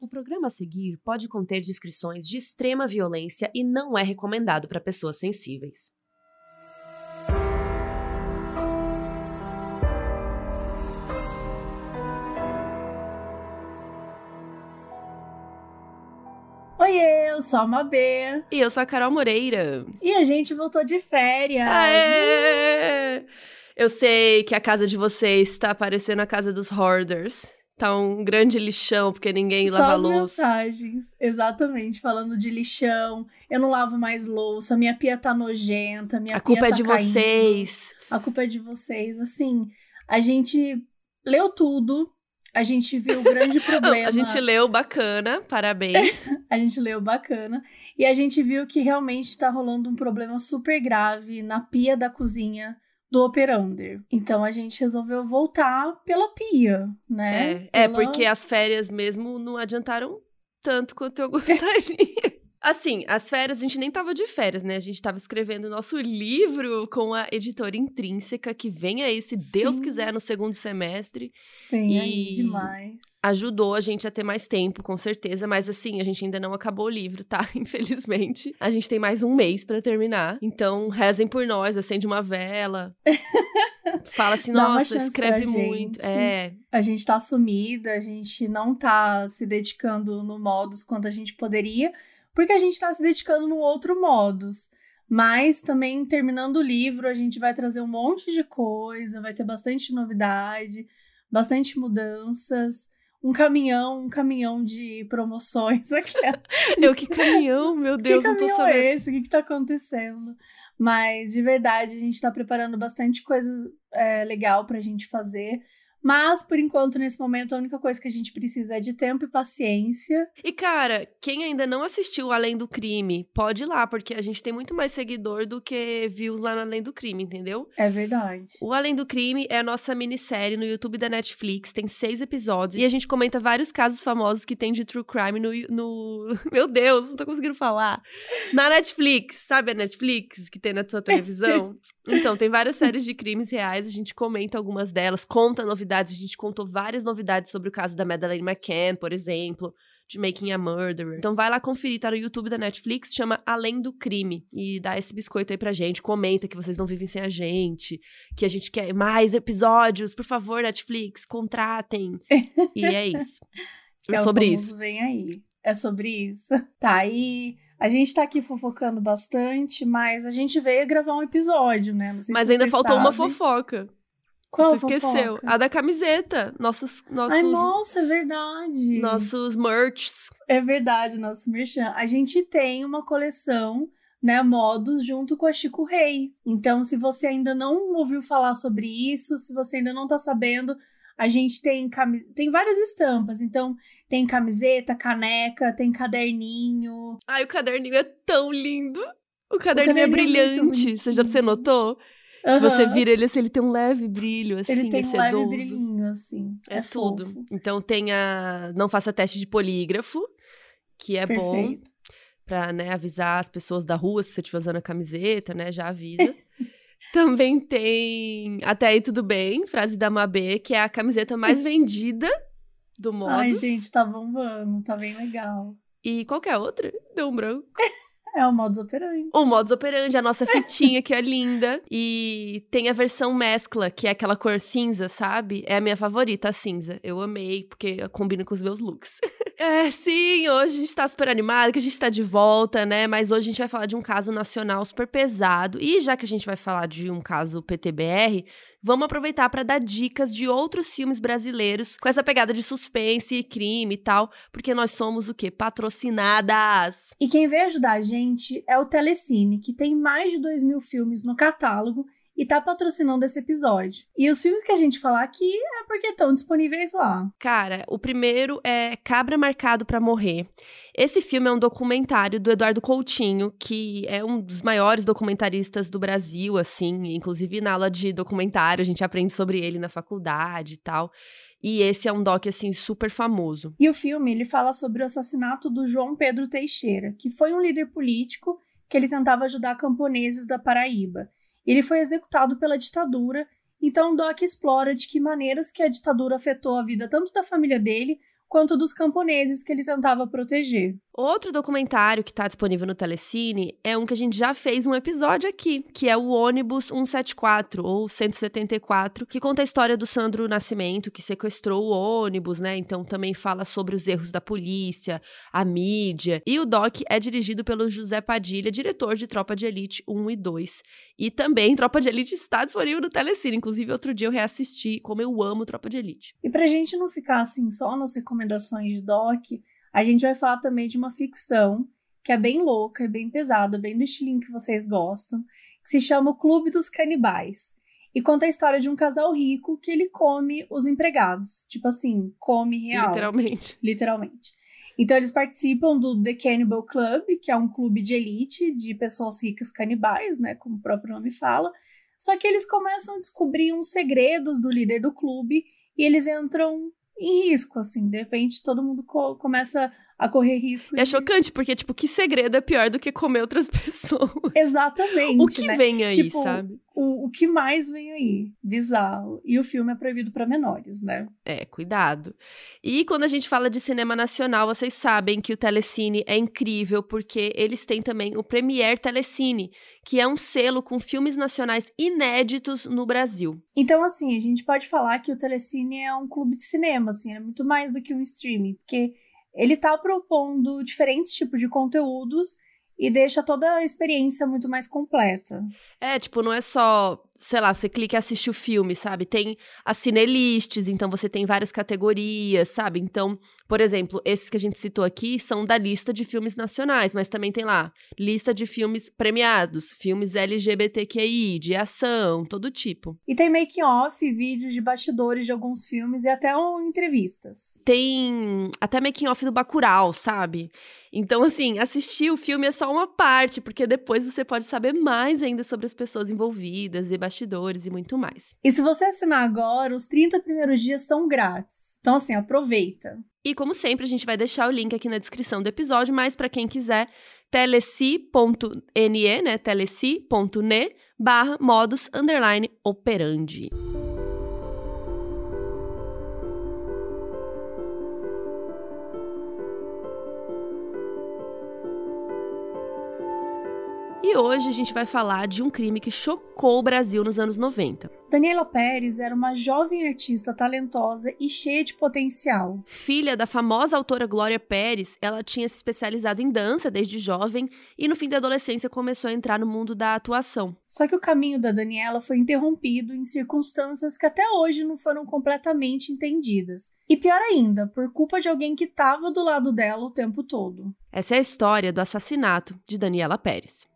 O programa a seguir pode conter descrições de extrema violência e não é recomendado para pessoas sensíveis. Oiê, eu sou a Mabê. E eu sou a Carol Moreira. E a gente voltou de férias. Aê! Eu sei que a casa de vocês está parecendo a casa dos hoarders. Tá um grande lixão, porque ninguém Só lava as louça. mensagens, exatamente, falando de lixão. Eu não lavo mais louça, minha pia tá nojenta, minha A culpa é tá de caindo. vocês. A culpa é de vocês. Assim, a gente leu tudo, a gente viu o grande problema. A gente leu bacana, parabéns. A gente leu bacana. E a gente viu que realmente tá rolando um problema super grave na pia da cozinha do Operander. Então a gente resolveu voltar pela pia, né? É, é, Pela- porque as férias mesmo não adiantaram tanto quanto eu gostaria. Assim, as férias, a gente nem tava de férias, né? A gente tava escrevendo o nosso livro com a editora Intrínseca, que vem aí, se Deus Sim. quiser, no segundo semestre. Tem aí E- demais. Ajudou a gente a ter mais tempo, com certeza, mas assim, a gente ainda não acabou o livro, tá? Infelizmente. A gente tem mais um mês pra terminar. Então, rezem por nós, acende uma vela. Fala assim, nossa, escreve muito. É, A gente tá sumida, a gente não tá se dedicando no modus quanto a gente poderia, porque a gente tá se dedicando no outro modus. Mas também, terminando o livro, a gente vai trazer um monte de coisa, vai ter bastante novidade, bastante mudanças. Um caminhão, um caminhão de promoções aqui. eu que caminhão, meu Deus, que não tô caminhão sabendo. é esse? O que, que tá acontecendo? Mas, de verdade, a gente tá preparando bastante coisa é, legal pra gente fazer. Mas, por enquanto, nesse momento, a única coisa que a gente precisa é de tempo e paciência. E, cara, quem ainda não assistiu Além do Crime, pode ir lá, porque a gente tem muito mais seguidor do que views lá no Além do Crime, entendeu? É verdade. O Além do Crime é a nossa minissérie no YouTube da Netflix, tem seis episódios, e a gente comenta vários casos famosos que tem de true crime no... no... Meu Deus, não tô conseguindo falar. Na Netflix, sabe a Netflix que tem na sua televisão? Então, tem várias séries de crimes reais, a gente comenta algumas delas, conta novidades, a gente contou várias novidades sobre o caso da Madeleine McCann, por exemplo, de Making a Murderer. Então vai lá conferir, tá no YouTube da Netflix, chama Além do Crime. E dá esse biscoito aí pra gente, comenta que vocês não vivem sem a gente, que a gente quer mais episódios, por favor, Netflix, contratem. E é isso. É o sobre isso. Vem aí. É sobre isso. Tá, e a gente tá aqui fofocando bastante, mas a gente veio gravar um episódio, né? Mas se ainda faltou uma fofoca. Qual Você esqueceu. fofoca? A da camiseta. Nossos, nossos, Ai, nossa, é verdade. nossos merchs. É verdade, nosso merchan. A gente tem uma coleção, né, modos junto com a Chico Rei. Então, se você ainda não ouviu falar sobre isso, se você ainda não tá sabendo, a gente tem camis... tem várias estampas. Então, tem camiseta, caneca, tem caderninho. Ai, o caderninho é tão lindo. O caderninho, é caderninho é brilhante. Você já você notou? Que Você vira ele assim, ele tem um leve brilho, assim, Ele tem é um leve sedoso. brilhinho, assim. É, É, tudo. fofo. Então tem a. Não faça teste de polígrafo, que é bom Perfeito. pra né, avisar as pessoas da rua se você estiver usando a camiseta, né? Já avisa. Também tem Até aí tudo bem, frase da Mabê, que é a camiseta mais vendida do Modus. Ai, gente, tá bombando, tá bem legal. E qual que é outra? Deu um branco. É o modus operandi. O modus operandi, a nossa fitinha que é linda. E tem a versão mescla, que é aquela cor cinza, sabe? É a minha favorita, a cinza. Eu amei, porque combina com os meus looks. é, sim, hoje a gente tá super animado, que a gente tá de volta, né? Mas hoje a gente vai falar de um caso nacional super pesado. E já que a gente vai falar de um caso PTBR, vamos aproveitar para dar dicas de outros filmes brasileiros com essa pegada de suspense e crime e tal, porque nós somos o quê? Patrocinadas. E quem veio ajudar a gente é o Telecine, que tem mais de 2 mil filmes no catálogo e tá patrocinando esse episódio. E os filmes que a gente falar aqui é porque estão disponíveis lá. Cara, o primeiro é Cabra Marcado pra Morrer. Esse filme é um documentário do Eduardo Coutinho, que é um dos maiores documentaristas do Brasil, assim, inclusive na aula de documentário a gente aprende sobre ele na faculdade e tal. E esse é um doc assim super famoso. E o filme ele fala sobre o assassinato do João Pedro Teixeira, que foi um líder político que ele tentava ajudar camponeses da Paraíba. Ele foi executado pela ditadura, então doc explora de que maneiras que a ditadura afetou a vida tanto da família dele quanto dos camponeses que ele tentava proteger. Outro documentário que está disponível no Telecine é um que a gente já fez um episódio aqui, que é o Ônibus 174 ou 174, que conta a história do Sandro Nascimento, que sequestrou o ônibus, né? Então também fala sobre os erros da polícia, a mídia. E o doc é dirigido pelo José Padilha, diretor de Tropa de Elite 1 e 2. E também Tropa de Elite está disponível no Telecine. Inclusive, outro dia eu reassisti, como eu amo Tropa de Elite. E pra gente não ficar assim só nas recomendações de doc, a gente vai falar também de uma ficção que é bem louca, é bem pesada, bem do estilinho que vocês gostam, que se chama O Clube dos Canibais. E conta a história de um casal rico que ele come os empregados. Tipo assim, come real. Literalmente. Literalmente. Então eles participam do The Cannibal Club, que é um clube de elite de pessoas ricas canibais, né, como o próprio nome fala. Só que eles começam a descobrir uns segredos do líder do clube e eles entram em risco, assim. De repente, todo mundo co começa a correr risco. É de... chocante, porque, tipo, que segredo é pior do que comer outras pessoas? Exatamente. O que né? vem aí, tipo, sabe? O, o que mais vem aí? Bizarro. E o filme é proibido para menores, né? É, cuidado. E quando a gente fala de cinema nacional, vocês sabem que o Telecine é incrível, porque eles têm também o Premier Telecine, que é um selo com filmes nacionais inéditos no Brasil. Então, assim, a gente pode falar que o Telecine é um clube de cinema, assim, é muito mais do que um streaming, porque ele está propondo diferentes tipos de conteúdos e deixa toda a experiência muito mais completa. É, tipo, não é só sei lá, você clica e assiste o filme, sabe? Tem as cinelists, então você tem várias categorias, sabe? Então, por exemplo, esses que a gente citou aqui são da lista de filmes nacionais, mas também tem lá lista de filmes premiados, filmes LGBTQI, de ação, todo tipo. E tem making off, vídeos de bastidores de alguns filmes e até um, entrevistas. Tem até making off do Bacurau, sabe? Então, assim, assistir o filme é só uma parte, porque depois você pode saber mais ainda sobre as pessoas envolvidas, ver bastidores e muito mais. E se você assinar agora, os 30 primeiros dias são grátis. Então, assim, aproveita. E como sempre, a gente vai deixar o link aqui na descrição do episódio, mas para quem quiser, teleci.ne, né, teleci.ne barra modus underline operandi. E hoje a gente vai falar de um crime que chocou o Brasil nos anos 90. Daniela Pérez era uma jovem artista talentosa e cheia de potencial. Filha da famosa autora Glória Pérez, ela tinha se especializado em dança desde jovem e no fim da adolescência começou a entrar no mundo da atuação. Só que o caminho da Daniela foi interrompido em circunstâncias que até hoje não foram completamente entendidas. E pior ainda, por culpa de alguém que estava do lado dela o tempo todo. Essa é a história do assassinato de Daniela Pérez.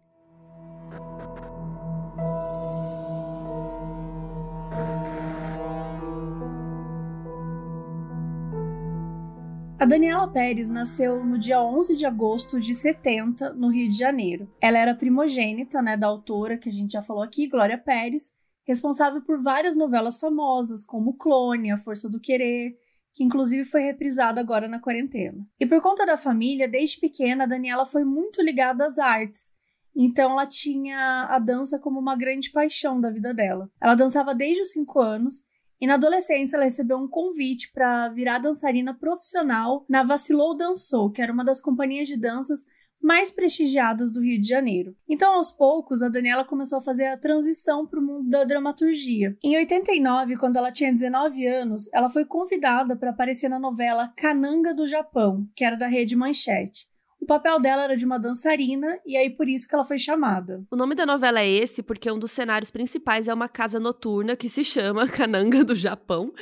A Daniela Pérez nasceu no dia 11 de agosto de 70, no Rio de Janeiro. Ela era primogênita né, da autora que a gente já falou aqui, Glória Pérez, responsável por várias novelas famosas, como Clone, A Força do Querer, que inclusive foi reprisada agora na quarentena. E por conta da família, desde pequena, a Daniela foi muito ligada às artes. Então ela tinha a dança como uma grande paixão da vida dela. Ela dançava desde os 5 anos e na adolescência, ela recebeu um convite para virar dançarina profissional na Vacilou Dançou, que era uma das companhias de danças mais prestigiadas do Rio de Janeiro. Então, aos poucos, a Daniela começou a fazer a transição para o mundo da dramaturgia. Em 89, quando ela tinha 19 anos, ela foi convidada para aparecer na novela Cananga do Japão, que era da rede Manchete. O papel dela era de uma dançarina e aí por isso que ela foi chamada. O nome da novela é esse porque um dos cenários principais é uma casa noturna que se chama Kananga do Japão.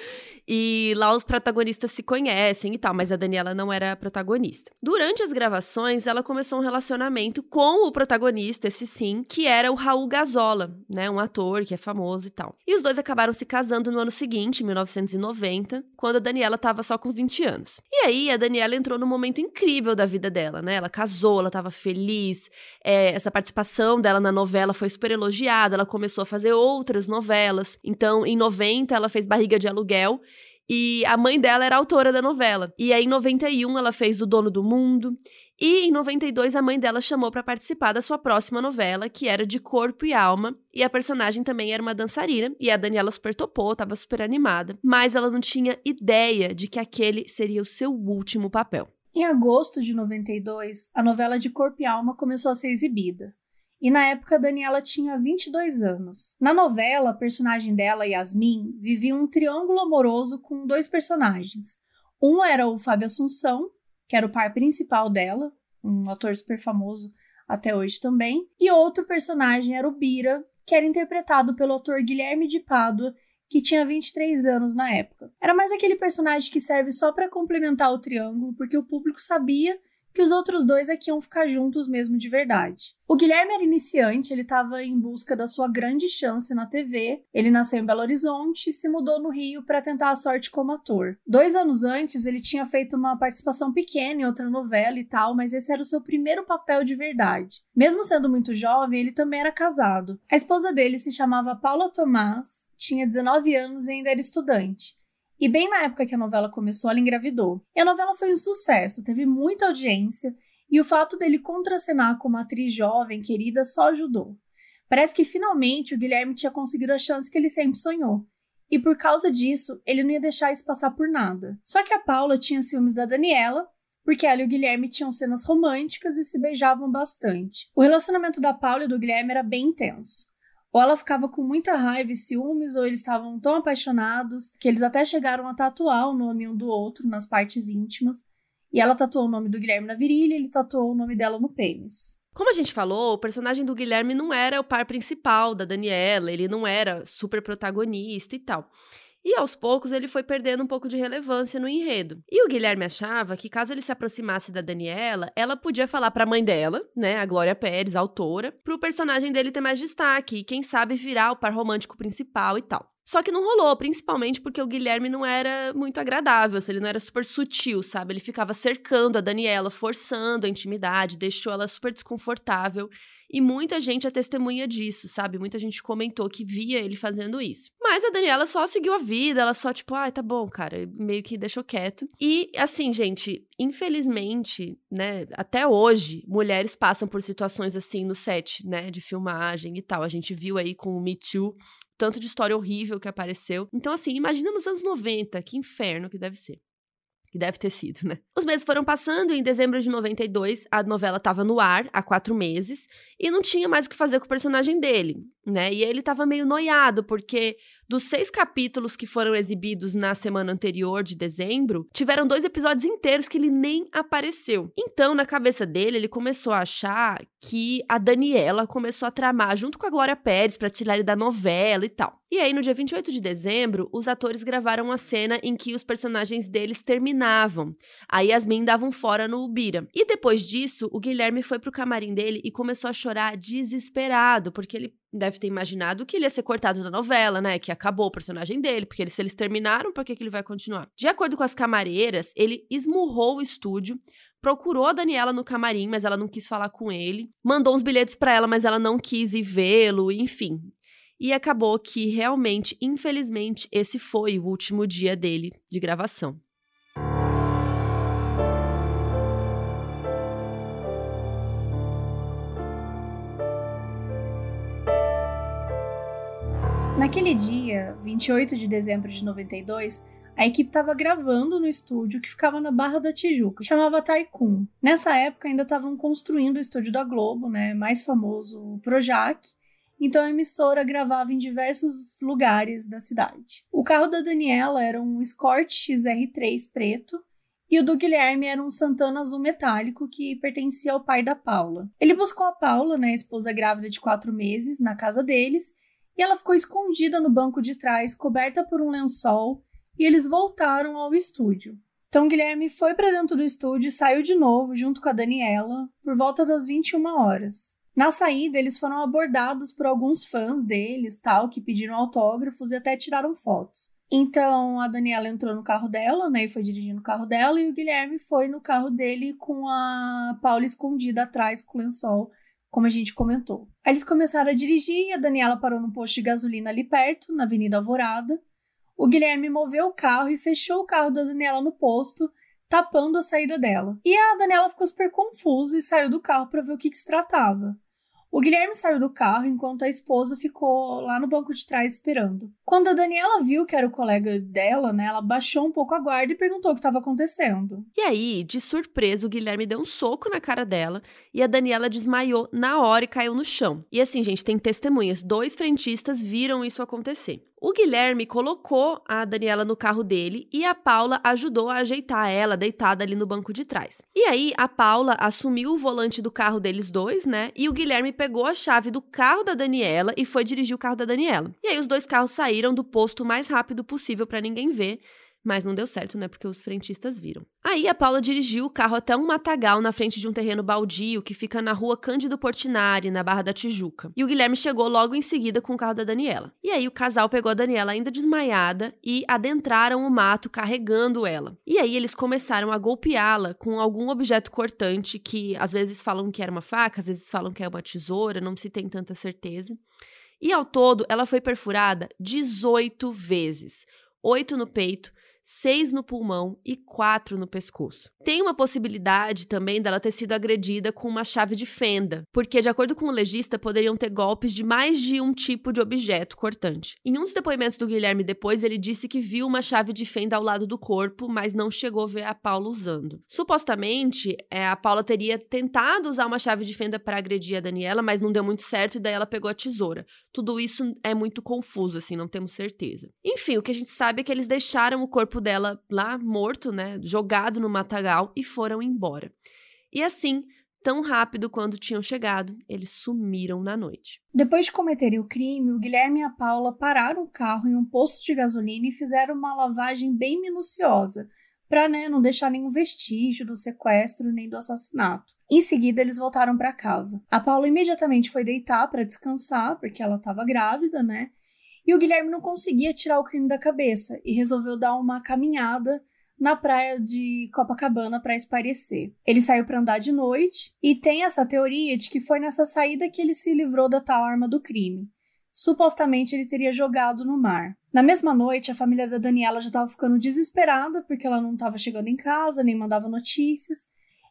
E lá os protagonistas se conhecem e tal, mas a Daniela não era a protagonista. Durante as gravações, ela começou um relacionamento com o protagonista, esse sim, que era o Raul Gazola, né, um ator que é famoso e tal. E os dois acabaram se casando no ano seguinte, 1990, quando a Daniela estava só com 20 anos. E aí a Daniela entrou num momento incrível da vida dela, né? Ela casou, ela estava feliz, é, essa participação dela na novela foi super elogiada, ela começou a fazer outras novelas. Então, em 90, ela fez Barriga de Aluguel E a mãe dela era autora da novela. E aí, em 91, ela fez O Dono do Mundo. E em 92, a mãe dela chamou para participar da sua próxima novela, que era de Corpo e Alma. E a personagem também era uma dançarina. E a Daniela super topou, tava super animada. Mas ela não tinha ideia de que aquele seria o seu último papel. Em agosto de 92, a novela de Corpo e Alma começou a ser exibida. E na época Daniela tinha 22 anos. Na novela, a personagem dela, Yasmin, vivia um triângulo amoroso com dois personagens. Um era o Fábio Assunção, que era o par principal dela, um ator super famoso até hoje também, e outro personagem era o Bira, que era interpretado pelo ator Guilherme de Pádua, que tinha 23 anos na época. Era mais aquele personagem que serve só para complementar o triângulo, porque o público sabia que os outros dois é que iam ficar juntos mesmo de verdade. O Guilherme era iniciante, ele estava em busca da sua grande chance na TV. Ele nasceu em Belo Horizonte e se mudou no Rio para tentar a sorte como ator. Dois anos antes, ele tinha feito uma participação pequena em outra novela e tal, mas esse era o seu primeiro papel de verdade. Mesmo sendo muito jovem, ele também era casado. A esposa dele se chamava Paula Tomás, tinha 19 anos e ainda era estudante. E bem na época que a novela começou, ela engravidou. E a novela foi um sucesso, teve muita audiência, e o fato dele contracenar com uma atriz jovem, querida, só ajudou. Parece que finalmente o Guilherme tinha conseguido a chance que ele sempre sonhou. E por causa disso, ele não ia deixar isso passar por nada. Só que a Paula tinha ciúmes da Daniela, porque ela e o Guilherme tinham cenas românticas e se beijavam bastante. O relacionamento da Paula e do Guilherme era bem intenso. Ou ela ficava com muita raiva e ciúmes, ou eles estavam tão apaixonados que eles até chegaram a tatuar o nome um do outro nas partes íntimas. E ela tatuou o nome do Guilherme na virilha ele tatuou o nome dela no pênis. Como a gente falou, o personagem do Guilherme não era o par principal da Daniela, ele não era super protagonista e tal. E aos poucos ele foi perdendo um pouco de relevância no enredo. E o Guilherme achava que caso ele se aproximasse da Daniela, ela podia falar para a mãe dela, né, a Glória Pérez, a autora, para o personagem dele ter mais destaque e quem sabe virar o par romântico principal e tal. Só que não rolou, principalmente porque o Guilherme não era muito agradável, assim, ele não era super sutil, sabe? Ele ficava cercando a Daniela, forçando a intimidade, deixou ela super desconfortável. E muita gente é testemunha disso, sabe? Muita gente comentou que via ele fazendo isso. Mas a Daniela só seguiu a vida, ela só, tipo, ai, ah, tá bom, cara, meio que deixou quieto. E, assim, gente, infelizmente, né, até hoje, mulheres passam por situações assim no set, né, de filmagem e tal. A gente viu aí com o Me Too tanto de história horrível que apareceu. Então, assim, imagina nos anos 90, que inferno que deve ser que deve ter sido, né? Os meses foram passando e em dezembro de 92 a novela estava no ar há quatro meses e não tinha mais o que fazer com o personagem dele, né? E ele estava meio noiado porque dos seis capítulos que foram exibidos na semana anterior de dezembro, tiveram dois episódios inteiros que ele nem apareceu. Então, na cabeça dele, ele começou a achar que a Daniela começou a tramar junto com a Glória Pérez para tirar ele da novela e tal. E aí, no dia 28 de dezembro, os atores gravaram uma cena em que os personagens deles terminavam. A Yasmin dava um fora no Ubira. E depois disso, o Guilherme foi pro camarim dele e começou a chorar desesperado, porque ele deve ter imaginado que ele ia ser cortado da novela, né? Que acabou o personagem dele, porque se eles terminaram, por que, que ele vai continuar? De acordo com as camareiras, ele esmurrou o estúdio, procurou a Daniela no camarim, mas ela não quis falar com ele, mandou uns bilhetes para ela, mas ela não quis ir vê-lo, enfim. E acabou que realmente, infelizmente, esse foi o último dia dele de gravação. Naquele dia, 28 de dezembro de 92, a equipe estava gravando no estúdio que ficava na Barra da Tijuca, chamava Taikun. Nessa época ainda estavam construindo o estúdio da Globo, né, mais famoso, o Projac, então a emissora gravava em diversos lugares da cidade. O carro da Daniela era um Escort XR3 preto e o do Guilherme era um Santana azul metálico que pertencia ao pai da Paula. Ele buscou a Paula, né, esposa grávida de quatro meses, na casa deles e ela ficou escondida no banco de trás, coberta por um lençol, e eles voltaram ao estúdio. Então Guilherme foi para dentro do estúdio e saiu de novo junto com a Daniela por volta das 21 horas. Na saída, eles foram abordados por alguns fãs deles, tal, que pediram autógrafos e até tiraram fotos. Então a Daniela entrou no carro dela, né, e foi dirigindo o carro dela, e o Guilherme foi no carro dele com a Paula escondida atrás com o lençol, como a gente comentou. Aí eles começaram a dirigir e a Daniela parou no posto de gasolina ali perto, na Avenida Alvorada. O Guilherme moveu o carro e fechou o carro da Daniela no posto, tapando a saída dela. E a Daniela ficou super confusa e saiu do carro para ver o que, que se tratava. O Guilherme saiu do carro enquanto a esposa ficou lá no banco de trás esperando. Quando a Daniela viu que era o colega dela, né, ela baixou um pouco a guarda e perguntou o que estava acontecendo. E aí, de surpresa, o Guilherme deu um soco na cara dela e a Daniela desmaiou na hora e caiu no chão. E assim, gente, tem testemunhas. Dois frentistas viram isso acontecer. O Guilherme colocou a Daniela no carro dele e a Paula ajudou a ajeitar ela deitada ali no banco de trás. E aí a Paula assumiu o volante do carro deles dois, né? E o Guilherme pegou a chave do carro da Daniela e foi dirigir o carro da Daniela. E aí os dois carros saíram do posto o mais rápido possível para ninguém ver mas não deu certo, né? Porque os frentistas viram. Aí a Paula dirigiu o carro até um matagal na frente de um terreno baldio que fica na rua Cândido Portinari, na Barra da Tijuca. E o Guilherme chegou logo em seguida com o carro da Daniela. E aí o casal pegou a Daniela ainda desmaiada e adentraram o mato carregando ela. E aí eles começaram a golpeá-la com algum objeto cortante que às vezes falam que era uma faca, às vezes falam que é uma tesoura, não se tem tanta certeza. E ao todo, ela foi perfurada 18 vezes. Oito no peito, seis no pulmão e quatro no pescoço. Tem uma possibilidade também dela ter sido agredida com uma chave de fenda, porque, de acordo com o legista, poderiam ter golpes de mais de um tipo de objeto cortante. Em um dos depoimentos do Guilherme depois, ele disse que viu uma chave de fenda ao lado do corpo, mas não chegou a ver a Paula usando. Supostamente, é, a Paula teria tentado usar uma chave de fenda para agredir a Daniela, mas não deu muito certo e daí ela pegou a tesoura. Tudo isso é muito confuso, assim, não temos certeza. Enfim, o que a gente sabe é que eles deixaram o corpo dela lá morto, né, jogado no matagal e foram embora. E assim, tão rápido quando tinham chegado, eles sumiram na noite. Depois de cometerem o crime, o Guilherme e a Paula pararam o carro em um posto de gasolina e fizeram uma lavagem bem minuciosa, para né, não deixar nenhum vestígio do sequestro nem do assassinato. Em seguida, eles voltaram para casa. A Paula imediatamente foi deitar para descansar, porque ela estava grávida, né? E o Guilherme não conseguia tirar o crime da cabeça e resolveu dar uma caminhada na praia de Copacabana para espairecer. Ele saiu para andar de noite e tem essa teoria de que foi nessa saída que ele se livrou da tal arma do crime. Supostamente ele teria jogado no mar. Na mesma noite, a família da Daniela já estava ficando desesperada porque ela não estava chegando em casa, nem mandava notícias.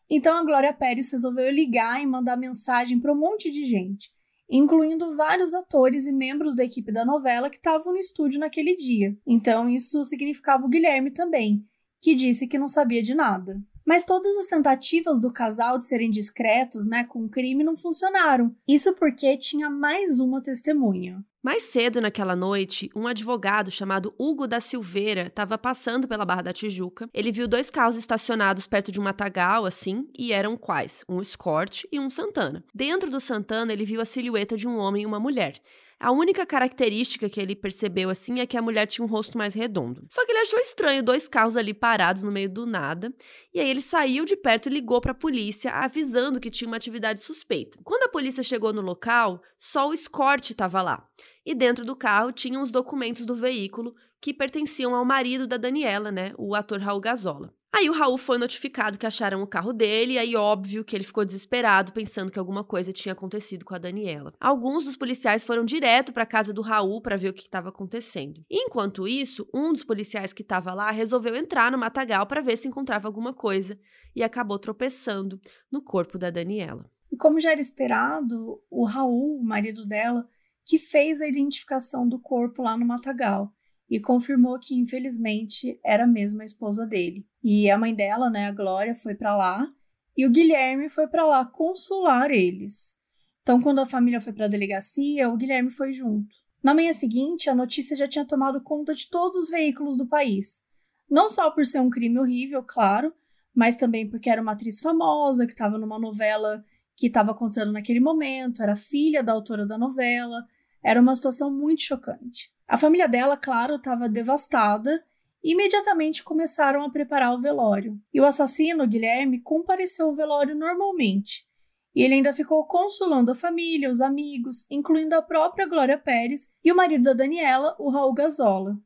Então a Glória Pérez resolveu ligar e mandar mensagem para um monte de gente incluindo vários atores e membros da equipe da novela que estavam no estúdio naquele dia. Então isso significava o Guilherme também, que disse que não sabia de nada. Mas todas as tentativas do casal de serem discretos, né, com o crime não funcionaram. Isso porque tinha mais uma testemunha. Mais cedo naquela noite, um advogado chamado Hugo da Silveira estava passando pela Barra da Tijuca. Ele viu dois carros estacionados perto de um matagal, assim, e eram quais? Um Escort e um Santana. Dentro do Santana, ele viu a silhueta de um homem e uma mulher. A única característica que ele percebeu assim é que a mulher tinha um rosto mais redondo. Só que ele achou estranho dois carros ali parados no meio do nada, e aí ele saiu de perto e ligou para a polícia, avisando que tinha uma atividade suspeita. Quando a polícia chegou no local, só o escorte estava lá. E dentro do carro tinham os documentos do veículo que pertenciam ao marido da Daniela, né, o ator Raul Gazola. Aí o Raul foi notificado que acharam o carro dele, e aí óbvio que ele ficou desesperado, pensando que alguma coisa tinha acontecido com a Daniela. Alguns dos policiais foram direto para a casa do Raul para ver o que estava acontecendo. enquanto isso, um dos policiais que estava lá resolveu entrar no matagal para ver se encontrava alguma coisa e acabou tropeçando no corpo da Daniela. E como já era esperado, o Raul, o marido dela, que fez a identificação do corpo lá no matagal e confirmou que, infelizmente, era mesmo a esposa dele. E a mãe dela, né, a Glória, foi para lá e o Guilherme foi para lá consolar eles. Então, quando a família foi para a delegacia, o Guilherme foi junto. Na manhã seguinte, a notícia já tinha tomado conta de todos os veículos do país. Não só por ser um crime horrível, claro, mas também porque era uma atriz famosa que estava numa novela que estava acontecendo naquele momento, era filha da autora da novela, era uma situação muito chocante. A família dela, claro, estava devastada e imediatamente começaram a preparar o velório. E o assassino, Guilherme, compareceu ao velório normalmente. E ele ainda ficou consolando a família, os amigos, incluindo a própria Glória Pérez e o marido da Daniela, o Raul Gazola.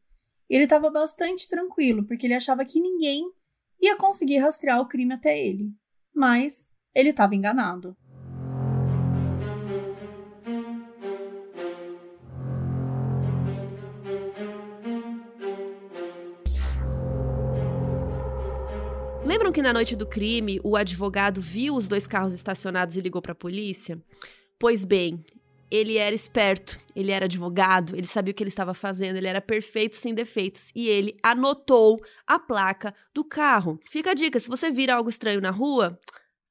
Ele estava bastante tranquilo, porque ele achava que ninguém ia conseguir rastrear o crime até ele. Mas ele estava enganado. Que na noite do crime o advogado viu os dois carros estacionados e ligou para a polícia? Pois bem, ele era esperto, ele era advogado, ele sabia o que ele estava fazendo, ele era perfeito sem defeitos e ele anotou a placa do carro. Fica a dica: se você vira algo estranho na rua,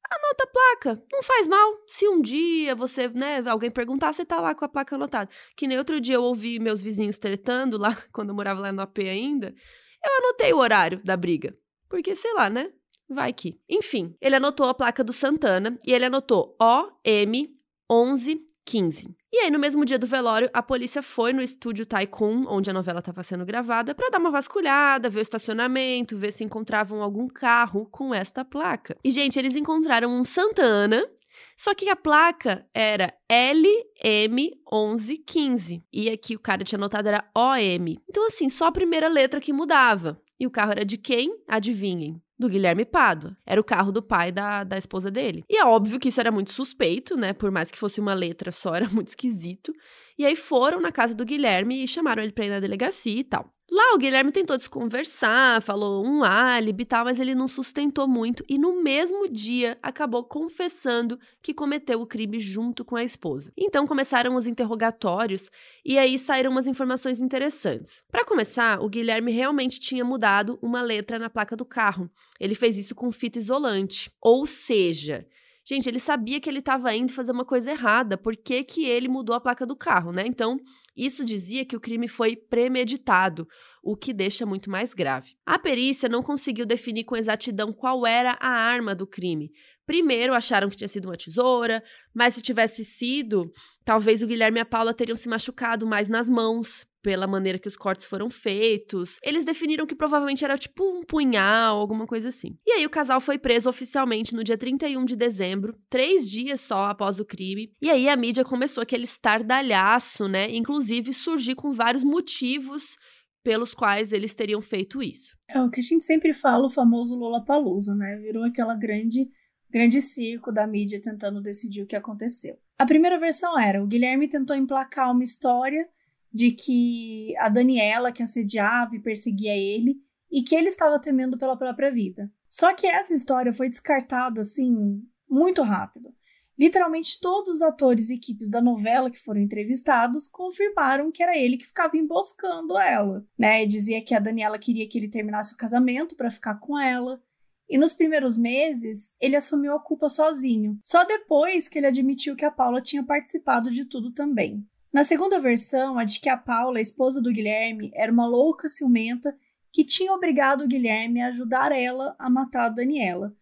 anota a placa, não faz mal. Se um dia você, né, alguém perguntar, você tá lá com a placa anotada. Que nem outro dia eu ouvi meus vizinhos tretando lá, quando eu morava lá no AP ainda. Eu anotei o horário da briga. Porque, sei lá, né? Vai que. Enfim, ele anotou a placa do Santana e ele anotou OM 1115. E aí, no mesmo dia do velório, a polícia foi no estúdio Tycoon, onde a novela estava sendo gravada, para dar uma vasculhada, ver o estacionamento, ver se encontravam algum carro com esta placa. E, gente, eles encontraram um Santana, só que a placa era LM1115. E aqui o cara tinha anotado era OM. Então, assim, só a primeira letra que mudava. E o carro era de quem? Adivinhem do Guilherme Pádua. Era o carro do pai da, da esposa dele. E é óbvio que isso era muito suspeito, né? Por mais que fosse uma letra só, era muito esquisito. E aí foram na casa do Guilherme e chamaram ele pra ir na delegacia e tal. Lá o Guilherme tentou desconversar, falou um álibi e tal, mas ele não sustentou muito e no mesmo dia acabou confessando que cometeu o crime junto com a esposa. Então começaram os interrogatórios e aí saíram umas informações interessantes. Para começar, o Guilherme realmente tinha mudado uma letra na placa do carro. Ele fez isso com fita isolante. Ou seja, Gente, ele sabia que ele estava indo fazer uma coisa errada. Por que, que ele mudou a placa do carro, né? Então, isso dizia que o crime foi premeditado, o que deixa muito mais grave. A perícia não conseguiu definir com exatidão qual era a arma do crime. Primeiro acharam que tinha sido uma tesoura, mas se tivesse sido, talvez o Guilherme e a Paula teriam se machucado mais nas mãos, pela maneira que os cortes foram feitos. Eles definiram que provavelmente era tipo um punhal, alguma coisa assim. E aí o casal foi preso oficialmente no dia 31 de dezembro, três dias só após o crime. E aí a mídia começou aquele estardalhaço, né? Inclusive surgir com vários motivos pelos quais eles teriam feito isso. É o que a gente sempre fala, o famoso Lollapalooza, né? Virou aquela grande grande circo da mídia tentando decidir o que aconteceu. A primeira versão era: o Guilherme tentou emplacar uma história de que a Daniela que assediava e perseguia ele e que ele estava temendo pela própria vida. Só que essa história foi descartada assim muito rápido. Literalmente todos os atores e equipes da novela que foram entrevistados confirmaram que era ele que ficava emboscando ela, né? E dizia que a Daniela queria que ele terminasse o casamento para ficar com ela. E nos primeiros meses, ele assumiu a culpa sozinho. Só depois que ele admitiu que a Paula tinha participado de tudo também. Na segunda versão, a de que a Paula, a esposa do Guilherme, era uma louca ciumenta que tinha obrigado o Guilherme a ajudar ela a matar a Daniela,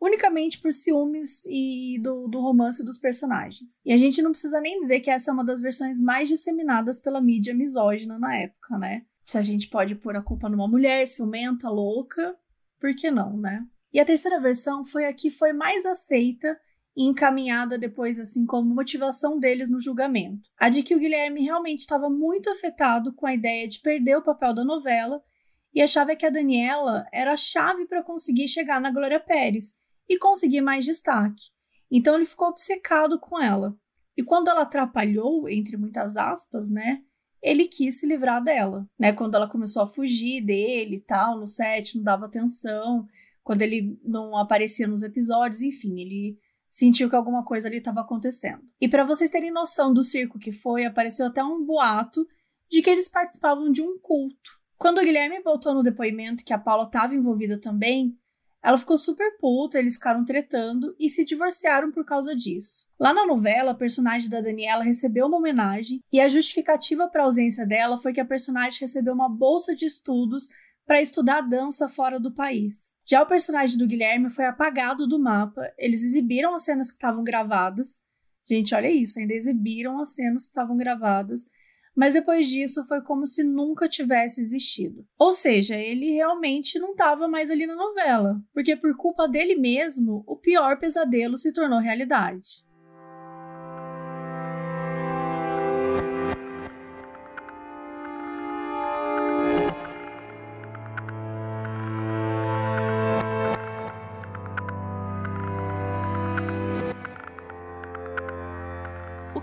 unicamente por ciúmes e do, do romance dos personagens. E a gente não precisa nem dizer que essa é uma das versões mais disseminadas pela mídia misógina na época, né? Se a gente pode pôr a culpa numa mulher ciumenta, louca, por que não, né? E a terceira versão foi a que foi mais aceita e encaminhada depois, assim, como motivação deles no julgamento. A de que o Guilherme realmente estava muito afetado com a ideia de perder o papel da novela e achava que a Daniela era a chave para conseguir chegar na Glória Pérez e conseguir mais destaque. Então ele ficou obcecado com ela. E quando ela atrapalhou, entre muitas aspas, né? Ele quis se livrar dela, né? Quando ela começou a fugir dele e tal, no set, não dava atenção, quando ele não aparecia nos episódios, enfim, ele sentiu que alguma coisa ali estava acontecendo. E para vocês terem noção do circo que foi, apareceu até um boato de que eles participavam de um culto. Quando o Guilherme voltou no depoimento que a Paula estava envolvida também, ela ficou super puta, eles ficaram tretando e se divorciaram por causa disso. Lá na novela, a personagem da Daniela recebeu uma homenagem e a justificativa para a ausência dela foi que a personagem recebeu uma bolsa de estudos para estudar dança fora do país. Já o personagem do Guilherme foi apagado do mapa, eles exibiram as cenas que estavam gravadas. Gente, olha isso, ainda exibiram as cenas que estavam gravadas, mas depois disso foi como se nunca tivesse existido. Ou seja, ele realmente não estava mais ali na novela, porque por culpa dele mesmo, o pior pesadelo se tornou realidade.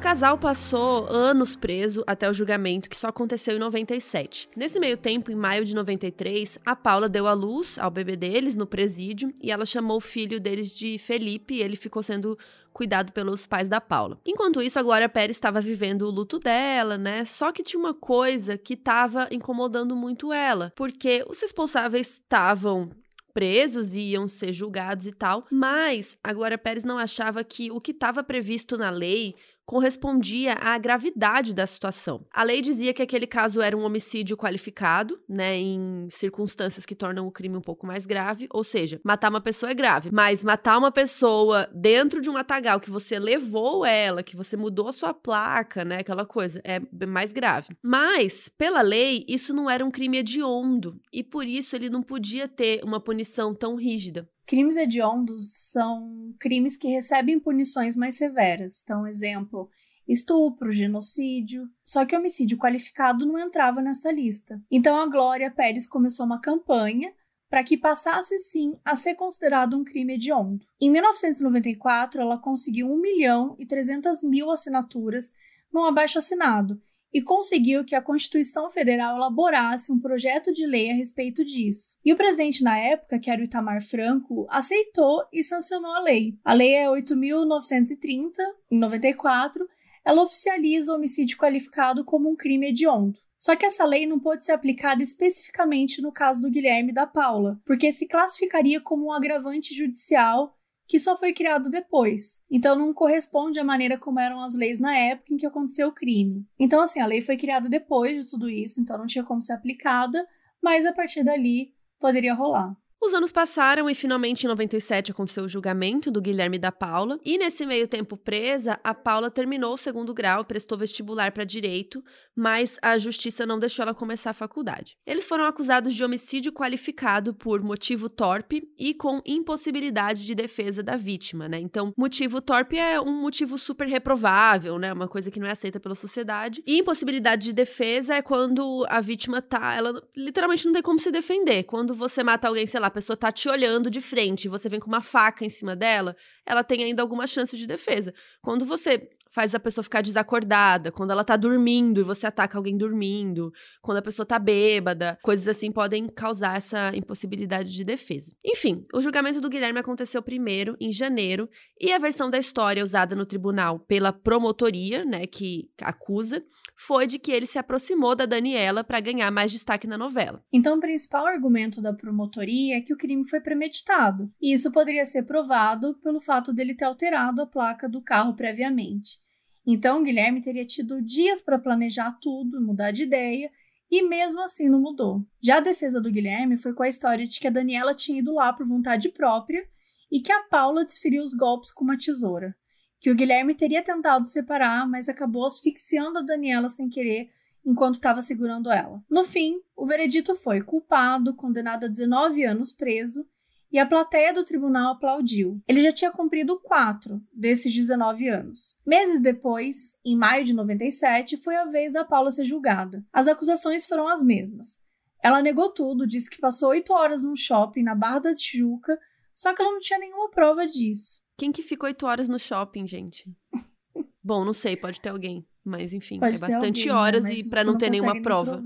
Casal passou anos preso até o julgamento, que só aconteceu em 97. Nesse meio tempo, em maio de 93, a Paula deu à luz ao bebê deles no presídio e ela chamou o filho deles de Felipe e ele ficou sendo cuidado pelos pais da Paula. Enquanto isso, a Glória Pérez estava vivendo o luto dela, né? Só que tinha uma coisa que estava incomodando muito ela, porque os responsáveis estavam presos e iam ser julgados e tal, mas a Glória Pérez não achava que o que estava previsto na lei correspondia à gravidade da situação. A lei dizia que aquele caso era um homicídio qualificado, né, em circunstâncias que tornam o crime um pouco mais grave, ou seja, matar uma pessoa é grave, mas matar uma pessoa dentro de um matagal que você levou ela, que você mudou a sua placa, né, aquela coisa, é mais grave. Mas, pela lei, isso não era um crime hediondo e por isso ele não podia ter uma punição tão rígida. Crimes hediondos são crimes que recebem punições mais severas. Então, exemplo, estupro, genocídio. Só que homicídio qualificado não entrava nessa lista. Então, a Glória Pérez começou uma campanha para que passasse sim a ser considerado um crime hediondo. Em 1994, ela conseguiu 1 milhão e 300 mil assinaturas num abaixo assinado e conseguiu que a Constituição Federal elaborasse um projeto de lei a respeito disso. E o presidente na época, que era o Itamar Franco, aceitou e sancionou a lei. A lei é 8.930, em 94, ela oficializa o homicídio qualificado como um crime hediondo. Só que essa lei não pôde ser aplicada especificamente no caso do Guilherme e da Paula, porque se classificaria como um agravante judicial que só foi criado depois. Então não corresponde à maneira como eram as leis na época em que aconteceu o crime. Então, assim, a lei foi criada depois de tudo isso, então não tinha como ser aplicada, mas a partir dali poderia rolar. Os anos passaram e finalmente em 97 aconteceu o julgamento do Guilherme da Paula. E nesse meio tempo presa, a Paula terminou o segundo grau, prestou vestibular para direito, mas a justiça não deixou ela começar a faculdade. Eles foram acusados de homicídio qualificado por motivo torpe e com impossibilidade de defesa da vítima, né? Então, motivo torpe é um motivo super reprovável, né? Uma coisa que não é aceita pela sociedade. E impossibilidade de defesa é quando a vítima tá, ela literalmente não tem como se defender. Quando você mata alguém, sei lá, a pessoa tá te olhando de frente e você vem com uma faca em cima dela, ela tem ainda alguma chance de defesa. Quando você faz a pessoa ficar desacordada, quando ela tá dormindo e você ataca alguém dormindo, quando a pessoa tá bêbada, coisas assim podem causar essa impossibilidade de defesa. Enfim, o julgamento do Guilherme aconteceu primeiro em janeiro e a versão da história usada no tribunal pela promotoria, né, que acusa, foi de que ele se aproximou da Daniela para ganhar mais destaque na novela. Então, o principal argumento da promotoria é que o crime foi premeditado, e isso poderia ser provado pelo fato dele ter alterado a placa do carro previamente. Então, Guilherme teria tido dias para planejar tudo, mudar de ideia, e mesmo assim não mudou. Já a defesa do Guilherme foi com a história de que a Daniela tinha ido lá por vontade própria e que a Paula desferiu os golpes com uma tesoura. Que o Guilherme teria tentado separar, mas acabou asfixiando a Daniela sem querer enquanto estava segurando ela. No fim, o veredito foi culpado, condenado a 19 anos preso e a plateia do tribunal aplaudiu. Ele já tinha cumprido quatro desses 19 anos. Meses depois, em maio de 97, foi a vez da Paula ser julgada. As acusações foram as mesmas. Ela negou tudo, disse que passou oito horas num shopping na Barra da Tijuca, só que ela não tinha nenhuma prova disso. Quem que ficou oito horas no shopping, gente? Bom, não sei, pode ter alguém. Mas enfim, Pode é bastante alguém, né? horas né? e para não, não ter nenhuma prova.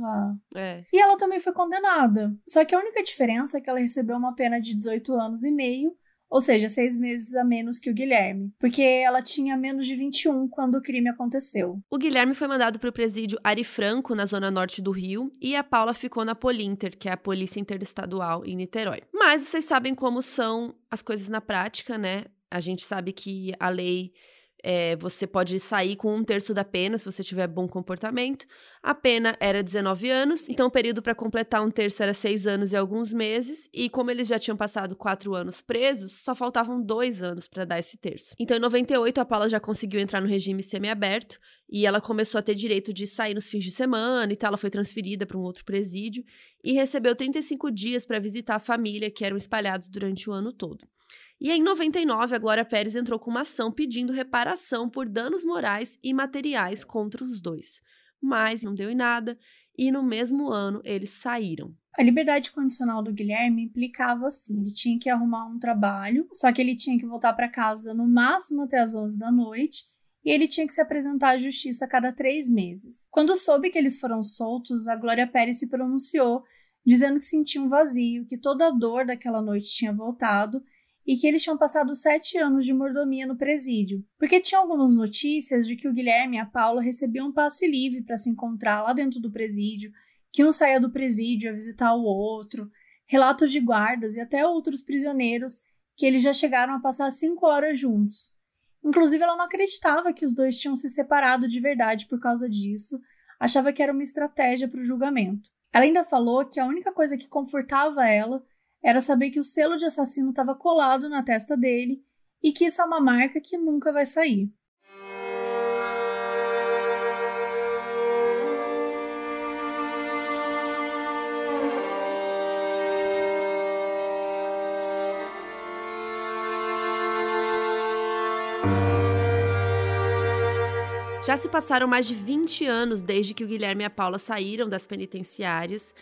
É. E ela também foi condenada. Só que a única diferença é que ela recebeu uma pena de 18 anos e meio, ou seja, seis meses a menos que o Guilherme, porque ela tinha menos de 21 quando o crime aconteceu. O Guilherme foi mandado para o presídio Ari Franco, na zona norte do Rio, e a Paula ficou na Polinter, que é a Polícia Interestadual em Niterói. Mas vocês sabem como são as coisas na prática, né? A gente sabe que a lei é, você pode sair com um terço da pena se você tiver bom comportamento. A pena era 19 anos, então o período para completar um terço era 6 anos e alguns meses. E como eles já tinham passado 4 anos presos, só faltavam 2 anos para dar esse terço. Então em 98 a Paula já conseguiu entrar no regime semiaberto e ela começou a ter direito de sair nos fins de semana e tal. Ela foi transferida para um outro presídio e recebeu 35 dias para visitar a família que eram espalhados durante o ano todo. E em 99, a Glória Pérez entrou com uma ação pedindo reparação por danos morais e materiais contra os dois. Mas não deu em nada, e no mesmo ano eles saíram. A liberdade condicional do Guilherme implicava assim: ele tinha que arrumar um trabalho, só que ele tinha que voltar para casa no máximo até as 11 da noite e ele tinha que se apresentar à justiça a cada três meses. Quando soube que eles foram soltos, a Glória Pérez se pronunciou, dizendo que sentia um vazio, que toda a dor daquela noite tinha voltado e que eles tinham passado sete anos de mordomia no presídio, porque tinha algumas notícias de que o Guilherme e a Paula recebiam um passe livre para se encontrar lá dentro do presídio, que um saía do presídio a visitar o outro, relatos de guardas e até outros prisioneiros que eles já chegaram a passar cinco horas juntos. Inclusive, ela não acreditava que os dois tinham se separado de verdade por causa disso, achava que era uma estratégia para o julgamento. Ela ainda falou que a única coisa que confortava ela era saber que o selo de assassino estava colado na testa dele e que isso é uma marca que nunca vai sair. Já se passaram mais de 20 anos desde que o Guilherme e a Paula saíram das penitenciárias.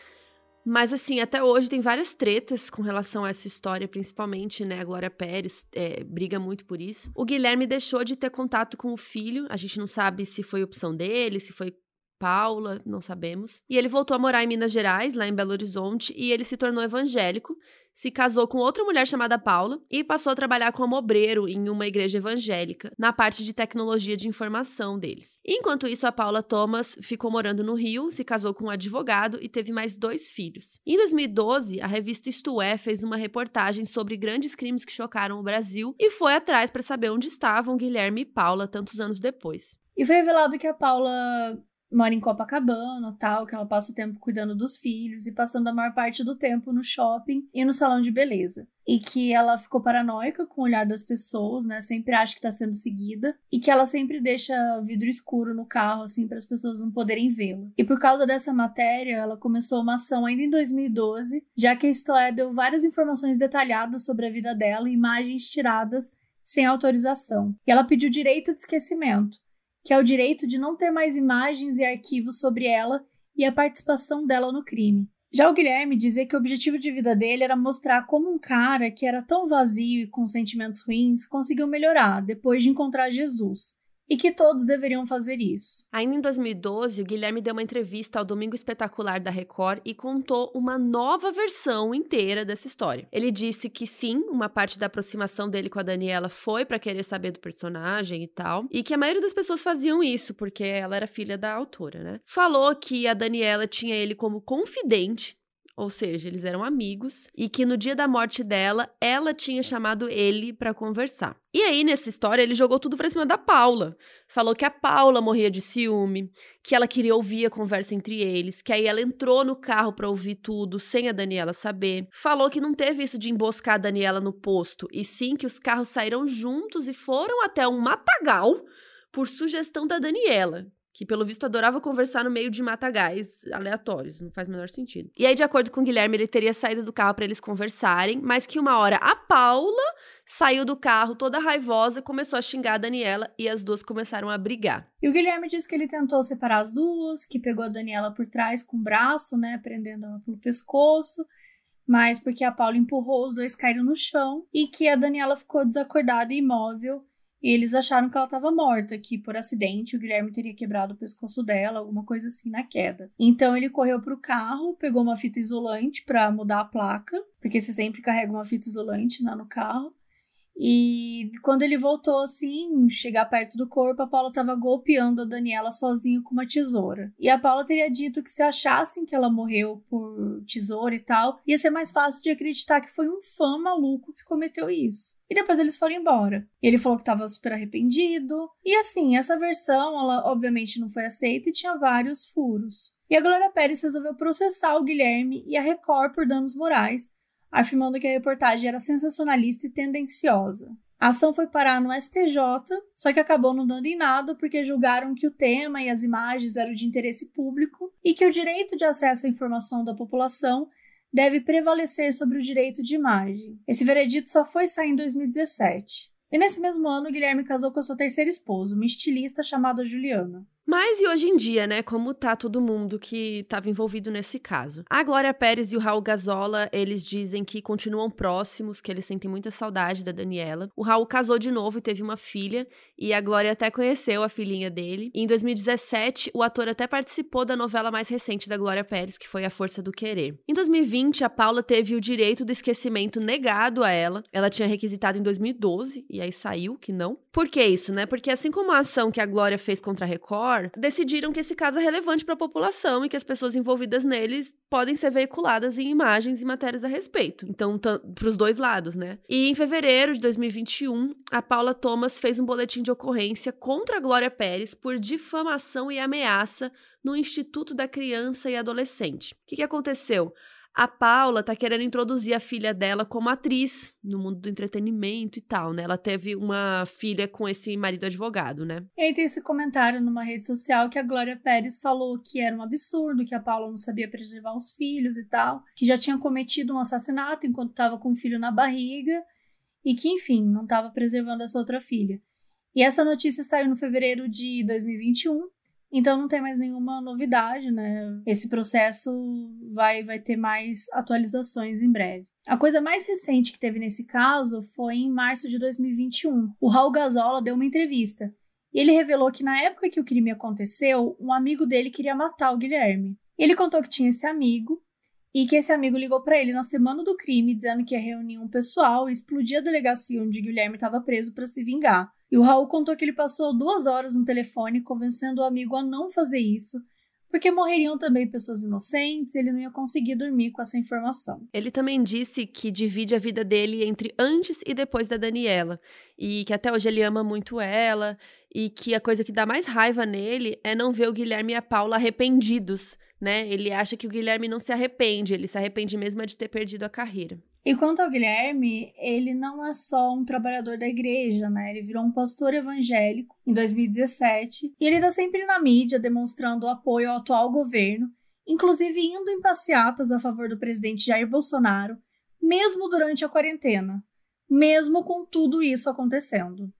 Mas, assim, até hoje tem várias tretas com relação a essa história, principalmente, né? A Glória Pérez é, briga muito por isso. O Guilherme deixou de ter contato com o filho. A gente não sabe se foi opção dele, se foi Paula, não sabemos. E ele voltou a morar em Minas Gerais, lá em Belo Horizonte, e ele se tornou evangélico, se casou com outra mulher chamada Paula e passou a trabalhar como obreiro em uma igreja evangélica, na parte de tecnologia de informação deles. Enquanto isso, a Paula Thomas ficou morando no Rio, se casou com um advogado e teve mais dois filhos. Em 2012, a revista Isto É fez uma reportagem sobre grandes crimes que chocaram o Brasil e foi atrás para saber onde estavam Guilherme e Paula tantos anos depois. E foi revelado que a Paula mora em Copacabana, tal, que ela passa o tempo cuidando dos filhos e passando a maior parte do tempo no shopping e no salão de beleza. E que ela ficou paranoica com o olhar das pessoas, né? Sempre acha que tá sendo seguida e que ela sempre deixa vidro escuro no carro assim para as pessoas não poderem vê-la. E por causa dessa matéria, ela começou uma ação ainda em 2012, já que a Stoé deu várias informações detalhadas sobre a vida dela e imagens tiradas sem autorização. E ela pediu direito de esquecimento que é o direito de não ter mais imagens e arquivos sobre ela e a participação dela no crime. Já o Guilherme dizia que o objetivo de vida dele era mostrar como um cara que era tão vazio e com sentimentos ruins conseguiu melhorar depois de encontrar Jesus e que todos deveriam fazer isso. Ainda em 2012, o Guilherme deu uma entrevista ao Domingo Espetacular da Record e contou uma nova versão inteira dessa história. Ele disse que sim, uma parte da aproximação dele com a Daniela foi para querer saber do personagem e tal, e que a maioria das pessoas faziam isso porque ela era filha da autora, né? Falou que a Daniela tinha ele como confidente ou seja, eles eram amigos, e que no dia da morte dela, ela tinha chamado ele para conversar. E aí, nessa história, ele jogou tudo pra cima da Paula. Falou que a Paula morria de ciúme, que ela queria ouvir a conversa entre eles, que aí ela entrou no carro para ouvir tudo sem a Daniela saber. Falou que não teve isso de emboscar a Daniela no posto, e sim que os carros saíram juntos e foram até um matagal por sugestão da Daniela que pelo visto adorava conversar no meio de matagais aleatórios, não faz o menor sentido. E aí, de acordo com o Guilherme, ele teria saído do carro para eles conversarem, mas que uma hora a Paula saiu do carro toda raivosa, começou a xingar a Daniela e as duas começaram a brigar. E o Guilherme disse que ele tentou separar as duas, que pegou a Daniela por trás com o braço, né, prendendo ela pelo pescoço, mas porque a Paula empurrou, os dois caíram no chão e que a Daniela ficou desacordada e imóvel e eles acharam que ela estava morta, que por acidente o Guilherme teria quebrado o pescoço dela, alguma coisa assim na queda. Então ele correu pro carro, pegou uma fita isolante para mudar a placa, porque você sempre carrega uma fita isolante lá no carro. E quando ele voltou assim, chegar perto do corpo, a Paula estava golpeando a Daniela sozinha com uma tesoura. E a Paula teria dito que se achassem que ela morreu por tesoura e tal, ia ser mais fácil de acreditar que foi um fã maluco que cometeu isso. E depois eles foram embora. E ele falou que estava super arrependido. E assim, essa versão, ela obviamente não foi aceita e tinha vários furos. E a Glória Pérez resolveu processar o Guilherme e a Record por danos morais, afirmando que a reportagem era sensacionalista e tendenciosa. A ação foi parar no STJ, só que acabou não dando em nada porque julgaram que o tema e as imagens eram de interesse público e que o direito de acesso à informação da população deve prevalecer sobre o direito de imagem. Esse veredito só foi sair em 2017. E nesse mesmo ano, Guilherme casou com a sua terceira esposa, uma estilista chamada Juliana. Mas e hoje em dia, né? Como tá todo mundo que estava envolvido nesse caso? A Glória Pérez e o Raul Gazola, eles dizem que continuam próximos, que eles sentem muita saudade da Daniela. O Raul casou de novo e teve uma filha, e a Glória até conheceu a filhinha dele. E em 2017, o ator até participou da novela mais recente da Glória Pérez, que foi A Força do Querer. Em 2020, a Paula teve o direito do esquecimento negado a ela. Ela tinha requisitado em 2012 e aí saiu que não. Por que isso, né? Porque assim como a ação que a Glória fez contra a Record, decidiram que esse caso é relevante para a população e que as pessoas envolvidas neles podem ser veiculadas em imagens e matérias a respeito. Então, para os dois lados, né? E em fevereiro de 2021, a Paula Thomas fez um boletim de ocorrência contra a Glória Pérez por difamação e ameaça no Instituto da Criança e Adolescente. O que, que aconteceu? A Paula tá querendo introduzir a filha dela como atriz no mundo do entretenimento e tal, né? Ela teve uma filha com esse marido advogado, né? E aí tem esse comentário numa rede social que a Glória Pérez falou que era um absurdo, que a Paula não sabia preservar os filhos e tal, que já tinha cometido um assassinato enquanto estava com o filho na barriga e que, enfim, não estava preservando essa outra filha. E essa notícia saiu no fevereiro de 2021 então não tem mais nenhuma novidade, né? Esse processo vai, vai ter mais atualizações em breve. A coisa mais recente que teve nesse caso foi em março de 2021. O Raul Gazola deu uma entrevista e ele revelou que na época que o crime aconteceu, um amigo dele queria matar o Guilherme. Ele contou que tinha esse amigo e que esse amigo ligou para ele na semana do crime dizendo que ia reunir um pessoal e explodir a delegacia onde Guilherme estava preso para se vingar. E o Raul contou que ele passou duas horas no telefone convencendo o amigo a não fazer isso, porque morreriam também pessoas inocentes ele não ia conseguir dormir com essa informação. Ele também disse que divide a vida dele entre antes e depois da Daniela, e que até hoje ele ama muito ela, e que a coisa que dá mais raiva nele é não ver o Guilherme e a Paula arrependidos, né? Ele acha que o Guilherme não se arrepende, ele se arrepende mesmo de ter perdido a carreira. E quanto ao Guilherme, ele não é só um trabalhador da igreja, né? Ele virou um pastor evangélico em 2017 e ele está sempre na mídia demonstrando apoio ao atual governo, inclusive indo em passeatas a favor do presidente Jair Bolsonaro, mesmo durante a quarentena, mesmo com tudo isso acontecendo.